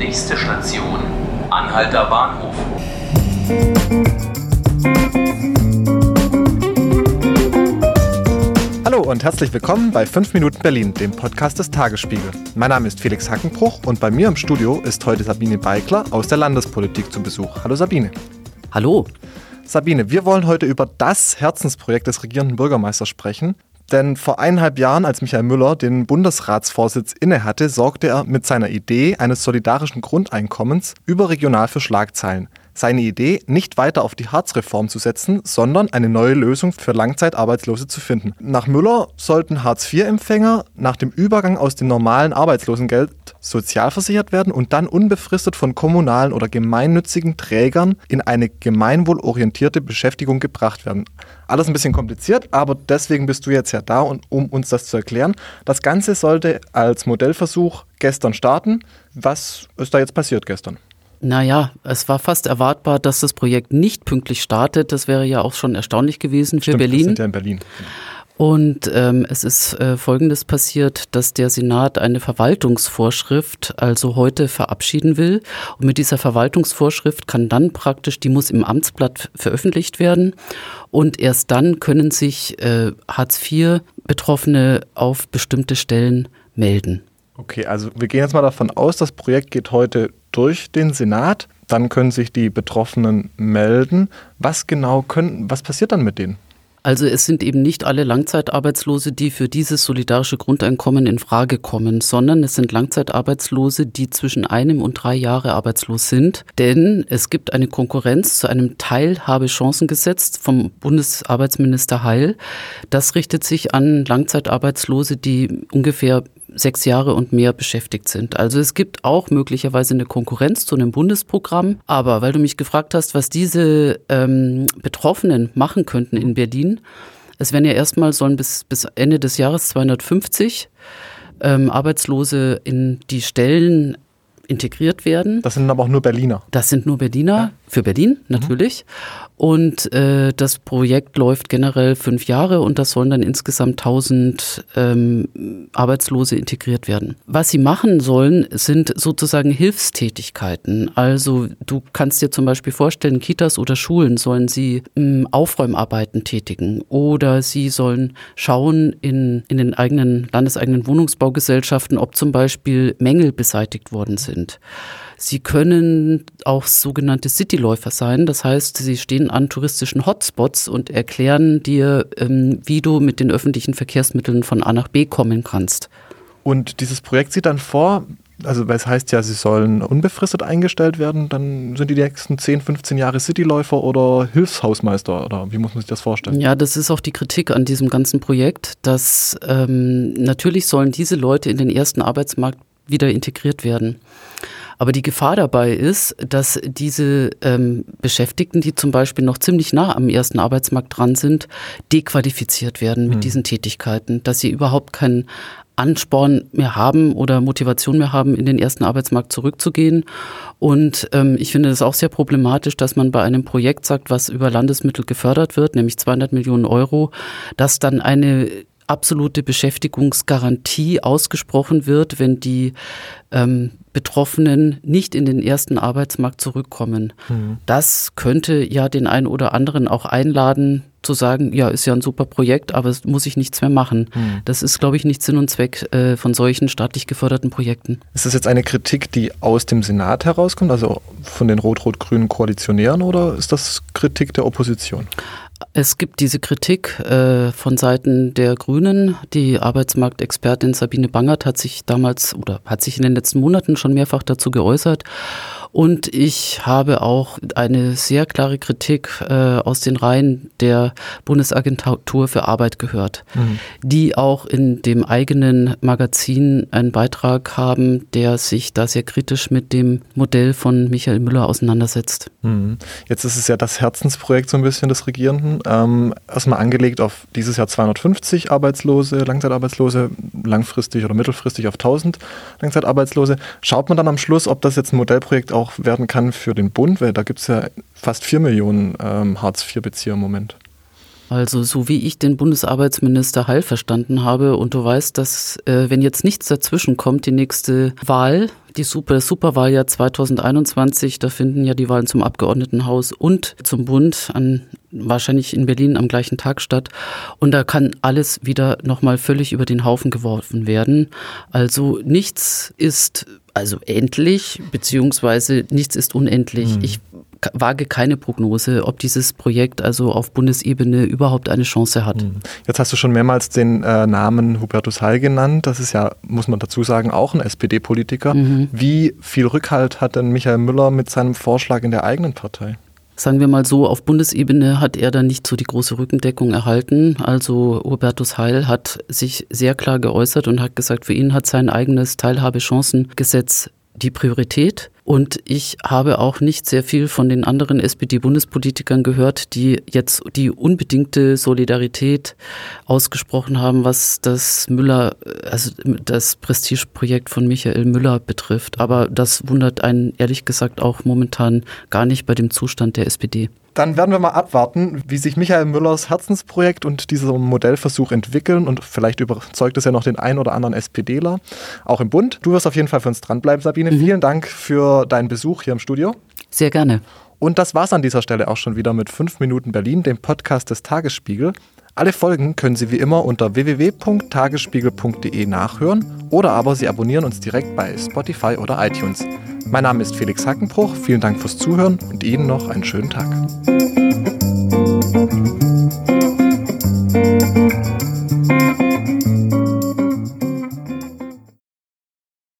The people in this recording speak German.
Nächste Station, Anhalter Bahnhof. Hallo und herzlich willkommen bei 5 Minuten Berlin, dem Podcast des Tagesspiegel. Mein Name ist Felix Hackenbruch und bei mir im Studio ist heute Sabine Beikler aus der Landespolitik zu Besuch. Hallo Sabine. Hallo. Sabine, wir wollen heute über das Herzensprojekt des regierenden Bürgermeisters sprechen. Denn vor eineinhalb Jahren, als Michael Müller den Bundesratsvorsitz innehatte, sorgte er mit seiner Idee eines solidarischen Grundeinkommens überregional für Schlagzeilen seine Idee, nicht weiter auf die Hartz-Reform zu setzen, sondern eine neue Lösung für Langzeitarbeitslose zu finden. Nach Müller sollten Hartz-IV-Empfänger nach dem Übergang aus dem normalen Arbeitslosengeld sozialversichert werden und dann unbefristet von kommunalen oder gemeinnützigen Trägern in eine gemeinwohlorientierte Beschäftigung gebracht werden. Alles ein bisschen kompliziert, aber deswegen bist du jetzt ja da, um uns das zu erklären. Das Ganze sollte als Modellversuch gestern starten. Was ist da jetzt passiert gestern? Naja, es war fast erwartbar, dass das Projekt nicht pünktlich startet. Das wäre ja auch schon erstaunlich gewesen für Stimmt, Berlin. Wir sind ja in Berlin. Und ähm, es ist äh, Folgendes passiert, dass der Senat eine Verwaltungsvorschrift also heute verabschieden will. Und mit dieser Verwaltungsvorschrift kann dann praktisch, die muss im Amtsblatt veröffentlicht werden. Und erst dann können sich äh, Hartz-IV-Betroffene auf bestimmte Stellen melden. Okay, also wir gehen jetzt mal davon aus, das Projekt geht heute durch den Senat. Dann können sich die Betroffenen melden. Was genau können, was passiert dann mit denen? Also es sind eben nicht alle Langzeitarbeitslose, die für dieses solidarische Grundeinkommen in Frage kommen, sondern es sind Langzeitarbeitslose, die zwischen einem und drei Jahre arbeitslos sind. Denn es gibt eine Konkurrenz zu einem Teilhabechancengesetz vom Bundesarbeitsminister Heil. Das richtet sich an Langzeitarbeitslose, die ungefähr sechs Jahre und mehr beschäftigt sind. Also es gibt auch möglicherweise eine Konkurrenz zu einem Bundesprogramm. Aber weil du mich gefragt hast, was diese ähm, Betroffenen machen könnten in Berlin, es werden ja erstmal sollen bis, bis Ende des Jahres 250 ähm, Arbeitslose in die Stellen integriert werden. Das sind aber auch nur Berliner. Das sind nur Berliner, ja. Für Berlin natürlich. Mhm. Und äh, das Projekt läuft generell fünf Jahre und das sollen dann insgesamt 1000 ähm, Arbeitslose integriert werden. Was sie machen sollen, sind sozusagen Hilfstätigkeiten. Also du kannst dir zum Beispiel vorstellen, Kitas oder Schulen sollen sie ähm, Aufräumarbeiten tätigen oder sie sollen schauen in, in den eigenen landeseigenen Wohnungsbaugesellschaften, ob zum Beispiel Mängel beseitigt worden sind. Sie können auch sogenannte Cityläufer sein. Das heißt, sie stehen an touristischen Hotspots und erklären dir, ähm, wie du mit den öffentlichen Verkehrsmitteln von A nach B kommen kannst. Und dieses Projekt sieht dann vor, also es heißt ja, sie sollen unbefristet eingestellt werden, dann sind die nächsten 10, 15 Jahre Cityläufer oder Hilfshausmeister oder wie muss man sich das vorstellen? Ja, das ist auch die Kritik an diesem ganzen Projekt, dass ähm, natürlich sollen diese Leute in den ersten Arbeitsmarkt wieder integriert werden. Aber die Gefahr dabei ist, dass diese ähm, Beschäftigten, die zum Beispiel noch ziemlich nah am ersten Arbeitsmarkt dran sind, dequalifiziert werden mit mhm. diesen Tätigkeiten, dass sie überhaupt keinen Ansporn mehr haben oder Motivation mehr haben, in den ersten Arbeitsmarkt zurückzugehen. Und ähm, ich finde es auch sehr problematisch, dass man bei einem Projekt sagt, was über Landesmittel gefördert wird, nämlich 200 Millionen Euro, dass dann eine absolute Beschäftigungsgarantie ausgesprochen wird, wenn die ähm, Betroffenen nicht in den ersten Arbeitsmarkt zurückkommen. Mhm. Das könnte ja den einen oder anderen auch einladen, zu sagen, ja, ist ja ein super Projekt, aber es muss ich nichts mehr machen. Mhm. Das ist, glaube ich, nicht Sinn und Zweck äh, von solchen staatlich geförderten Projekten. Ist das jetzt eine Kritik, die aus dem Senat herauskommt, also von den rot-rot-grünen Koalitionären, oder ist das Kritik der Opposition? Es gibt diese Kritik äh, von Seiten der Grünen. Die Arbeitsmarktexpertin Sabine Bangert hat sich damals oder hat sich in den letzten Monaten schon mehrfach dazu geäußert. Und ich habe auch eine sehr klare Kritik äh, aus den Reihen der Bundesagentur für Arbeit gehört, mhm. die auch in dem eigenen Magazin einen Beitrag haben, der sich da sehr kritisch mit dem Modell von Michael Müller auseinandersetzt. Mhm. Jetzt ist es ja das Herzensprojekt so ein bisschen des Regierenden. Ähm, erstmal angelegt auf dieses Jahr 250 Arbeitslose, Langzeitarbeitslose, langfristig oder mittelfristig auf 1000 Langzeitarbeitslose. Schaut man dann am Schluss, ob das jetzt ein Modellprojekt auch werden kann für den Bund, weil da gibt es ja fast 4 Millionen ähm, Hartz-IV-Bezieher im Moment. Also so wie ich den Bundesarbeitsminister Heil verstanden habe und du weißt, dass äh, wenn jetzt nichts dazwischen kommt, die nächste Wahl Die Super Superwahljahr 2021, da finden ja die Wahlen zum Abgeordnetenhaus und zum Bund an wahrscheinlich in Berlin am gleichen Tag statt. Und da kann alles wieder nochmal völlig über den Haufen geworfen werden. Also nichts ist also endlich, beziehungsweise nichts ist unendlich. Mhm. Ich wage keine Prognose, ob dieses Projekt also auf Bundesebene überhaupt eine Chance hat. Mhm. Jetzt hast du schon mehrmals den äh, Namen Hubertus Heil genannt. Das ist ja, muss man dazu sagen, auch ein SPD-Politiker. Mhm. Wie viel Rückhalt hat denn Michael Müller mit seinem Vorschlag in der eigenen Partei? Sagen wir mal so, auf Bundesebene hat er dann nicht so die große Rückendeckung erhalten. Also Hubertus Heil hat sich sehr klar geäußert und hat gesagt, für ihn hat sein eigenes Teilhabechancengesetz die Priorität. Und ich habe auch nicht sehr viel von den anderen SPD-Bundespolitikern gehört, die jetzt die unbedingte Solidarität ausgesprochen haben, was das Müller, also das Prestigeprojekt von Michael Müller betrifft. Aber das wundert einen ehrlich gesagt auch momentan gar nicht bei dem Zustand der SPD. Dann werden wir mal abwarten, wie sich Michael Müllers Herzensprojekt und dieser Modellversuch entwickeln und vielleicht überzeugt es ja noch den einen oder anderen SPDler, auch im Bund. Du wirst auf jeden Fall für uns dranbleiben, Sabine. Mhm. Vielen Dank für deinen Besuch hier im Studio. Sehr gerne. Und das war's an dieser Stelle auch schon wieder mit 5 Minuten Berlin, dem Podcast des Tagesspiegel. Alle Folgen können Sie wie immer unter www.tagesspiegel.de nachhören oder aber Sie abonnieren uns direkt bei Spotify oder iTunes. Mein Name ist Felix Hackenbruch, vielen Dank fürs Zuhören und Ihnen noch einen schönen Tag.